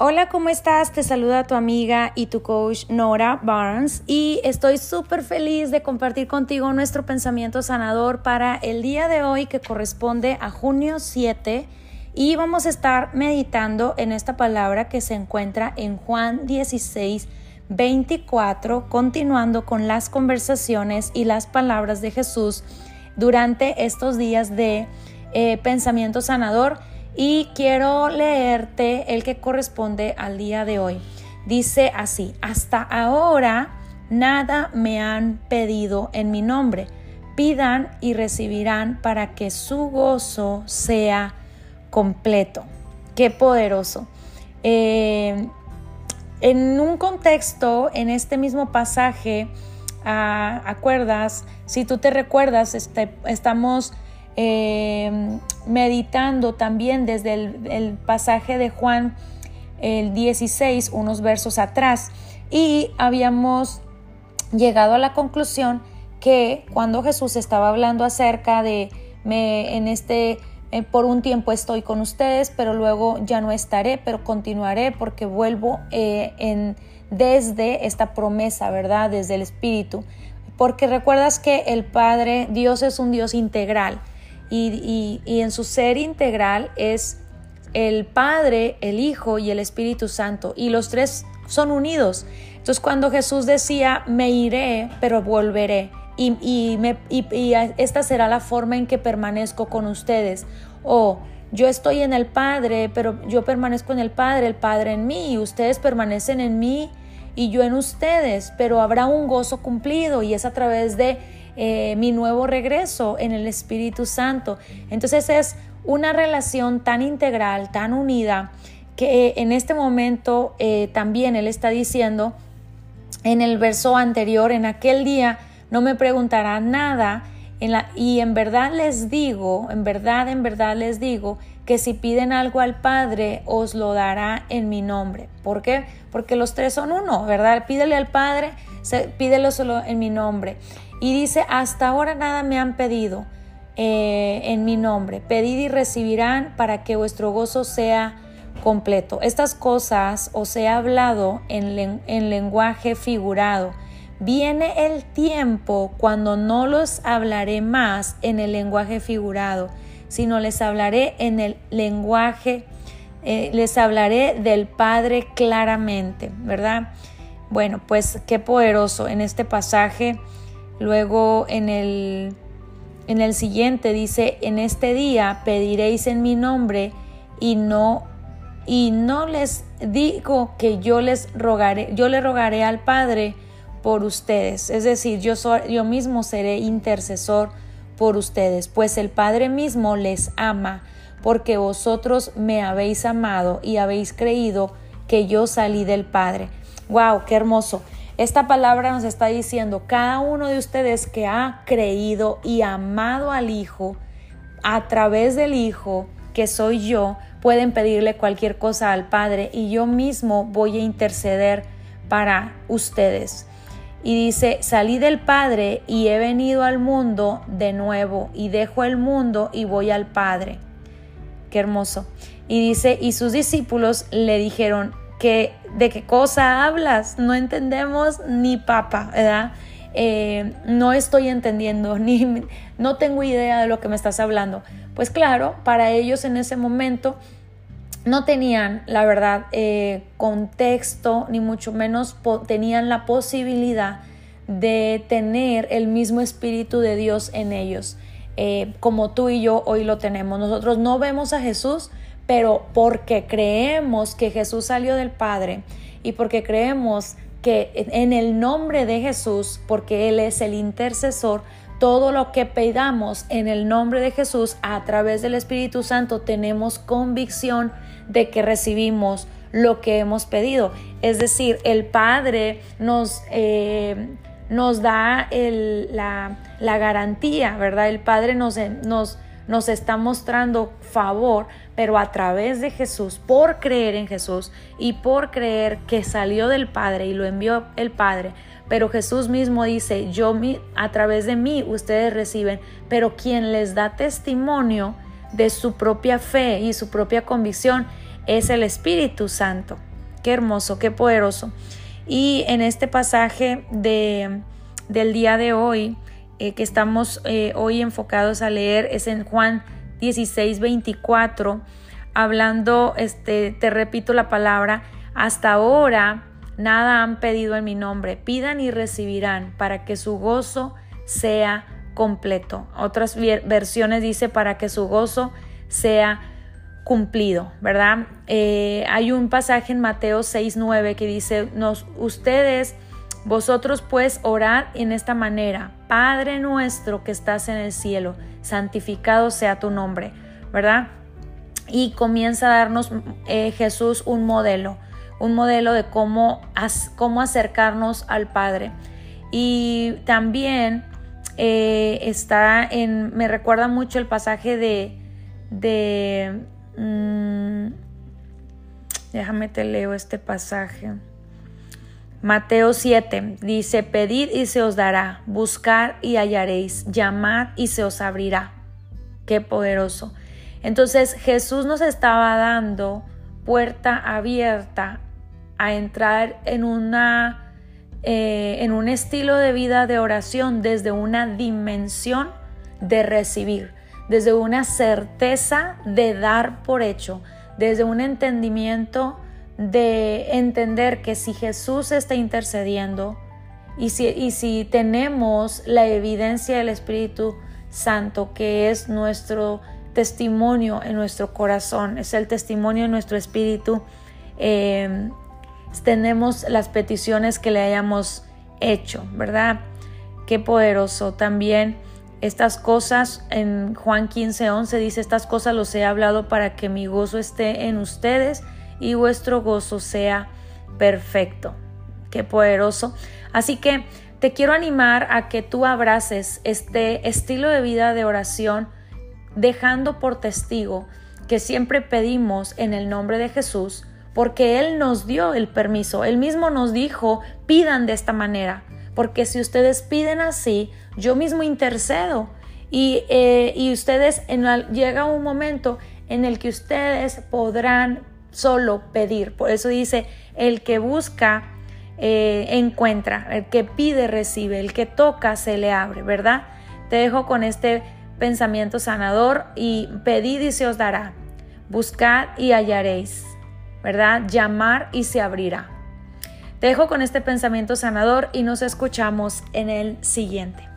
Hola, ¿cómo estás? Te saluda tu amiga y tu coach Nora Barnes y estoy súper feliz de compartir contigo nuestro pensamiento sanador para el día de hoy que corresponde a junio 7 y vamos a estar meditando en esta palabra que se encuentra en Juan 16, 24, continuando con las conversaciones y las palabras de Jesús durante estos días de eh, pensamiento sanador y quiero leerte el que corresponde al día de hoy. Dice así, hasta ahora nada me han pedido en mi nombre. Pidan y recibirán para que su gozo sea completo. Qué poderoso. Eh, en un contexto, en este mismo pasaje, ah, acuerdas, si tú te recuerdas, este, estamos eh, meditando también desde el, pasaje de Juan el 16, unos versos atrás, y habíamos llegado a la conclusión que cuando Jesús estaba hablando acerca de me, en este eh, por un tiempo estoy con ustedes, pero luego ya no estaré, pero continuaré porque vuelvo eh, desde esta promesa, ¿verdad? Desde el Espíritu. Porque recuerdas que el Padre, Dios es un Dios integral y, en su ser integral es el Padre, el Hijo y el Espíritu Santo y los tres son unidos. Entonces cuando Jesús decía, me iré, pero volveré, y, y, esta será la forma en que permanezco con ustedes, o yo estoy en el Padre, pero yo permanezco en el Padre, el Padre en mí, y ustedes permanecen en mí y yo en ustedes, pero habrá un gozo cumplido y es a través de eh, mi nuevo regreso en el Espíritu Santo. Entonces es una relación tan integral, tan unida, que en este momento eh, también Él está diciendo en el verso anterior, en aquel día no me preguntará nada. Y en verdad les digo, en verdad, en verdad les digo que si piden algo al Padre, os lo dará en mi nombre. ¿Por qué? Porque los tres son uno, ¿verdad? Pídele al Padre, pídelo solo en mi nombre. Y dice, hasta ahora nada me han pedido eh, en mi nombre. Pedid y recibirán para que vuestro gozo sea completo. Estas cosas os he hablado en, en lenguaje figurado. Viene el tiempo cuando no los hablaré más en el lenguaje figurado, sino les hablaré en el lenguaje, eh, les hablaré del Padre claramente, ¿verdad? Bueno, pues qué poderoso en este pasaje Luego en el, en el siguiente dice, en este día pediréis en mi nombre y no y no les digo que yo les rogaré, yo le rogaré al Padre por ustedes, es decir, yo, yo mismo seré intercesor por ustedes, pues el Padre mismo les ama, porque vosotros me habéis amado y habéis creído que yo salí del Padre. Wow, qué hermoso. Esta palabra nos está diciendo, cada uno de ustedes que ha creído y amado al Hijo, a través del Hijo, que soy yo, pueden pedirle cualquier cosa al Padre y yo mismo voy a interceder para ustedes. Y dice, salí del Padre y he venido al mundo de nuevo y dejo el mundo y voy al Padre. Qué hermoso. Y dice, y sus discípulos le dijeron, de qué cosa hablas, no entendemos ni papa, ¿verdad? Eh, no estoy entendiendo, ni no tengo idea de lo que me estás hablando. Pues claro, para ellos en ese momento no tenían, la verdad, eh, contexto, ni mucho menos tenían la posibilidad de tener el mismo Espíritu de Dios en ellos, eh, como tú y yo hoy lo tenemos. Nosotros no vemos a Jesús, pero porque creemos que Jesús salió del Padre y porque creemos que en el nombre de Jesús, porque Él es el intercesor, todo lo que pedamos en el nombre de Jesús a través del Espíritu Santo tenemos convicción de que recibimos lo que hemos pedido. Es decir, el Padre nos, eh, nos da la, garantía, ¿verdad? El Padre nos, nos, nos está mostrando favor pero a través de Jesús, por creer en Jesús y por creer que salió del Padre y lo envió el Padre. Pero Jesús mismo dice, yo a través de mí ustedes reciben, pero quien les da testimonio de su propia fe y su propia convicción es el Espíritu Santo. Qué hermoso, qué poderoso. Y en este pasaje de, del día de hoy, eh, que estamos eh, hoy enfocados a leer, es en Juan 16, 24, hablando, este, te repito la palabra, hasta ahora nada han pedido en mi nombre, pidan y recibirán para que su gozo sea completo. Otras versiones dice para que su gozo sea cumplido, ¿verdad? Eh, hay un pasaje en Mateo 6.9 que dice, nos, ustedes, vosotros pues orad en esta manera, Padre nuestro que estás en el cielo, santificado sea tu nombre, ¿verdad? Y comienza a darnos eh, Jesús un modelo, un modelo de cómo, cómo acercarnos al Padre. Y también eh, está en, me recuerda mucho el pasaje de, mm, déjame te leo este pasaje. Mateo 7 dice, pedid y se os dará, buscar y hallaréis, llamad y se os abrirá. Qué poderoso. Entonces Jesús nos estaba dando puerta abierta a entrar en una eh, en un estilo de vida de oración desde una dimensión de recibir, desde una certeza de dar por hecho, desde un entendimiento de entender que si Jesús está intercediendo y si, y si tenemos la evidencia del Espíritu Santo, que es nuestro testimonio en nuestro corazón, es el testimonio de nuestro espíritu, eh, tenemos las peticiones que le hayamos hecho, ¿verdad? Qué poderoso. También estas cosas en Juan 15, 11 dice, estas cosas los he hablado para que mi gozo esté en ustedes y vuestro gozo sea perfecto. Qué poderoso. Así que te quiero animar a que tú abraces este estilo de vida de oración, dejando por testigo que siempre pedimos en el nombre de Jesús, porque Él nos dio el permiso, Él mismo nos dijo, pidan de esta manera, porque si ustedes piden así, yo mismo intercedo y, eh, y ustedes en llega un momento en el que ustedes podrán solo pedir. Por eso dice, el que busca, eh, encuentra, el que pide, recibe, el que toca, se le abre, ¿verdad? Te dejo con este pensamiento sanador y pedid y se os dará, buscad y hallaréis. ¿verdad? Llamar y se abrirá. Te dejo con este pensamiento sanador y nos escuchamos en el siguiente.